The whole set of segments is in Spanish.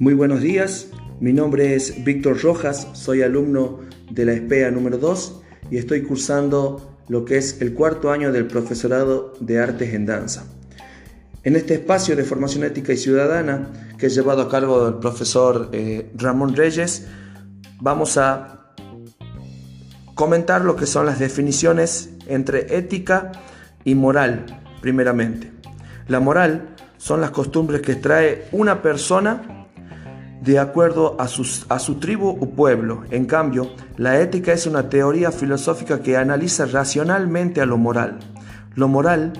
Muy buenos días, mi nombre es Víctor Rojas, soy alumno de la ESPEA número 2 y estoy cursando lo que es el cuarto año del profesorado de artes en danza. En este espacio de formación ética y ciudadana que he llevado a cargo del profesor eh, Ramón Reyes, vamos a comentar lo que son las definiciones entre ética y moral, primeramente. La moral son las costumbres que trae una persona de acuerdo a, a su tribu o pueblo. En cambio, la ética es una teoría filosófica que analiza racionalmente a lo moral. Lo moral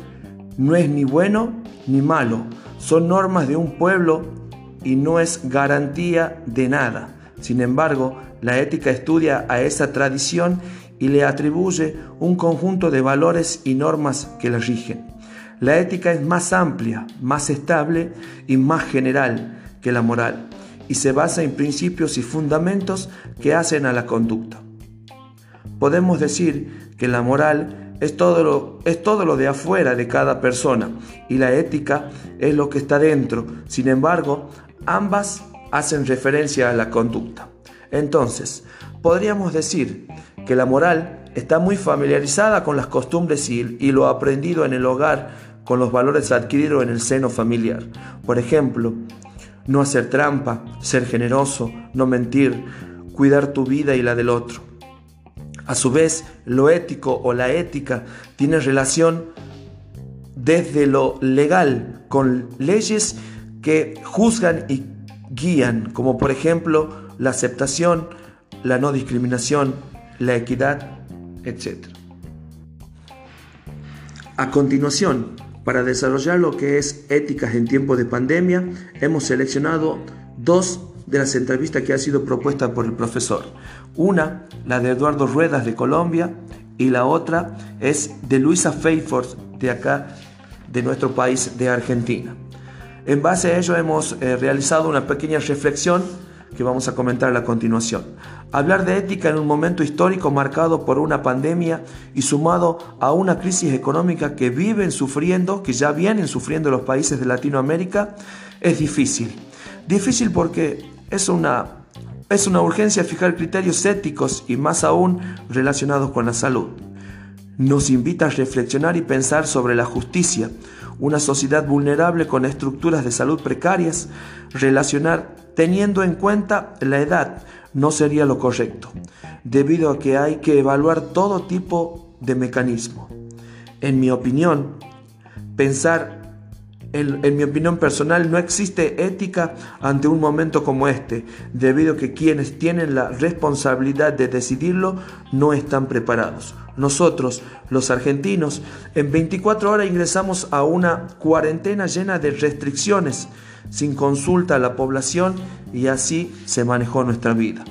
no es ni bueno ni malo, son normas de un pueblo y no es garantía de nada. Sin embargo, la ética estudia a esa tradición y le atribuye un conjunto de valores y normas que la rigen. La ética es más amplia, más estable y más general que la moral y se basa en principios y fundamentos que hacen a la conducta. Podemos decir que la moral es todo, lo, es todo lo de afuera de cada persona y la ética es lo que está dentro. Sin embargo, ambas hacen referencia a la conducta. Entonces, podríamos decir que la moral está muy familiarizada con las costumbres y, lo aprendido en el hogar con los valores adquiridos en el seno familiar. Por ejemplo, no hacer trampa, ser generoso, no mentir, cuidar tu vida y la del otro. A su vez, lo ético o la ética tiene relación desde lo legal con leyes que juzgan y guían, como por ejemplo la aceptación, la no discriminación, la equidad, etc. A continuación, para desarrollar lo que es éticas en tiempo de pandemia, hemos seleccionado dos de las entrevistas que ha sido propuesta por el profesor. Una, la de Eduardo Ruedas de Colombia, y la otra es de Luisa Feyford de acá, de nuestro país, de Argentina. En base a ello hemos eh, realizado una pequeña reflexión que vamos a comentar a continuación. Hablar de ética en un momento histórico marcado por una pandemia y sumado a una crisis económica que viven sufriendo, que ya vienen sufriendo los países de Latinoamérica, es difícil. Difícil porque es una, es una urgencia fijar criterios éticos y más aún relacionados con la salud. Nos invita a reflexionar y pensar sobre la justicia, una sociedad vulnerable con estructuras de salud precarias, relacionar teniendo en cuenta la edad no sería lo correcto, debido a que hay que evaluar todo tipo de mecanismo. En mi opinión, pensar en, mi opinión personal, no existe ética ante un momento como este, debido a que quienes tienen la responsabilidad de decidirlo no están preparados. Nosotros, los argentinos, en 24 horas ingresamos a una cuarentena llena de restricciones, sin consulta a la población y así se manejó nuestra vida.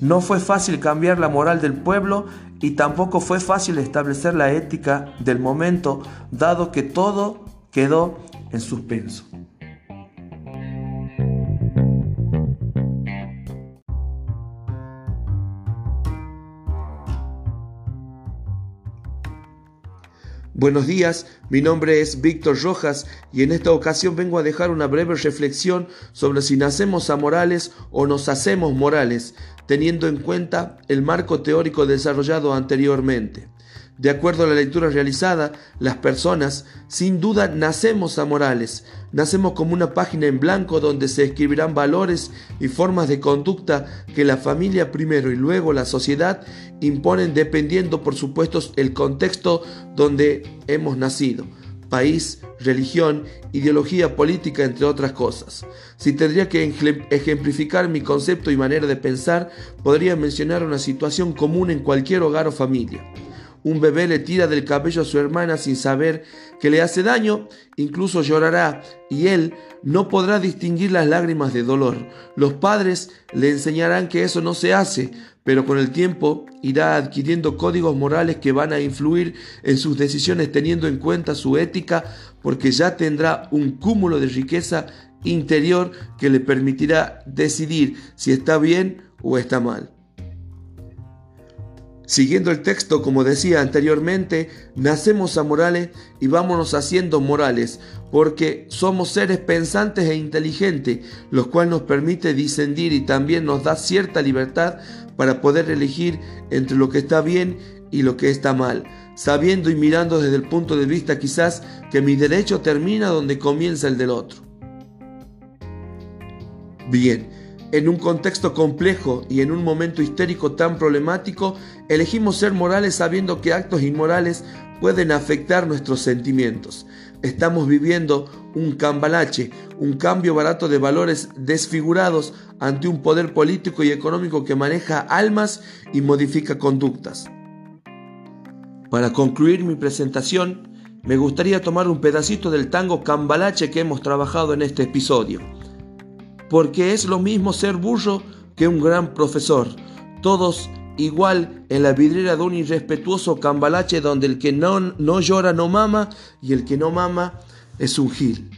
No fue fácil cambiar la moral del pueblo y tampoco fue fácil establecer la ética del momento, dado que todo quedó en suspenso. Buenos días, mi nombre es Víctor Rojas y en esta ocasión vengo a dejar una breve reflexión sobre si nacemos amorales o nos hacemos morales, teniendo en cuenta el marco teórico desarrollado anteriormente. De acuerdo a la lectura realizada, las personas sin duda nacemos amorales, nacemos como una página en blanco donde se escribirán valores y formas de conducta que la familia primero y luego la sociedad imponen dependiendo por supuesto el contexto donde hemos nacido país, religión, ideología política, entre otras cosas. Si tendría que ejemplificar mi concepto y manera de pensar, podría mencionar una situación común en cualquier hogar o familia. Un bebé le tira del cabello a su hermana sin saber que le hace daño, incluso llorará y él no podrá distinguir las lágrimas de dolor. Los padres le enseñarán que eso no se hace, pero con el tiempo irá adquiriendo códigos morales que van a influir en sus decisiones teniendo en cuenta su ética, porque ya tendrá un cúmulo de riqueza interior que le permitirá decidir si está bien o está mal. Siguiendo el texto, como decía anteriormente, nacemos a morales y vámonos haciendo morales, porque somos seres pensantes e inteligentes, lo cual nos permite discendir y también nos da cierta libertad para poder elegir entre lo que está bien y lo que está mal, sabiendo y mirando desde el punto de vista quizás que mi derecho termina donde comienza el del otro. Bien, en un contexto complejo y en un momento histérico tan problemático, elegimos ser morales sabiendo que actos inmorales pueden afectar nuestros sentimientos. Estamos viviendo un cambalache, un cambio barato de valores desfigurados ante un poder político y económico que maneja almas y modifica conductas. Para concluir mi presentación, me gustaría tomar un pedacito del tango cambalache que hemos trabajado en este episodio porque es lo mismo ser burro que un gran profesor. Todos igual en la vidriera de un irrespetuoso cambalache donde el que no, no llora no mama y el que no mama es un gil.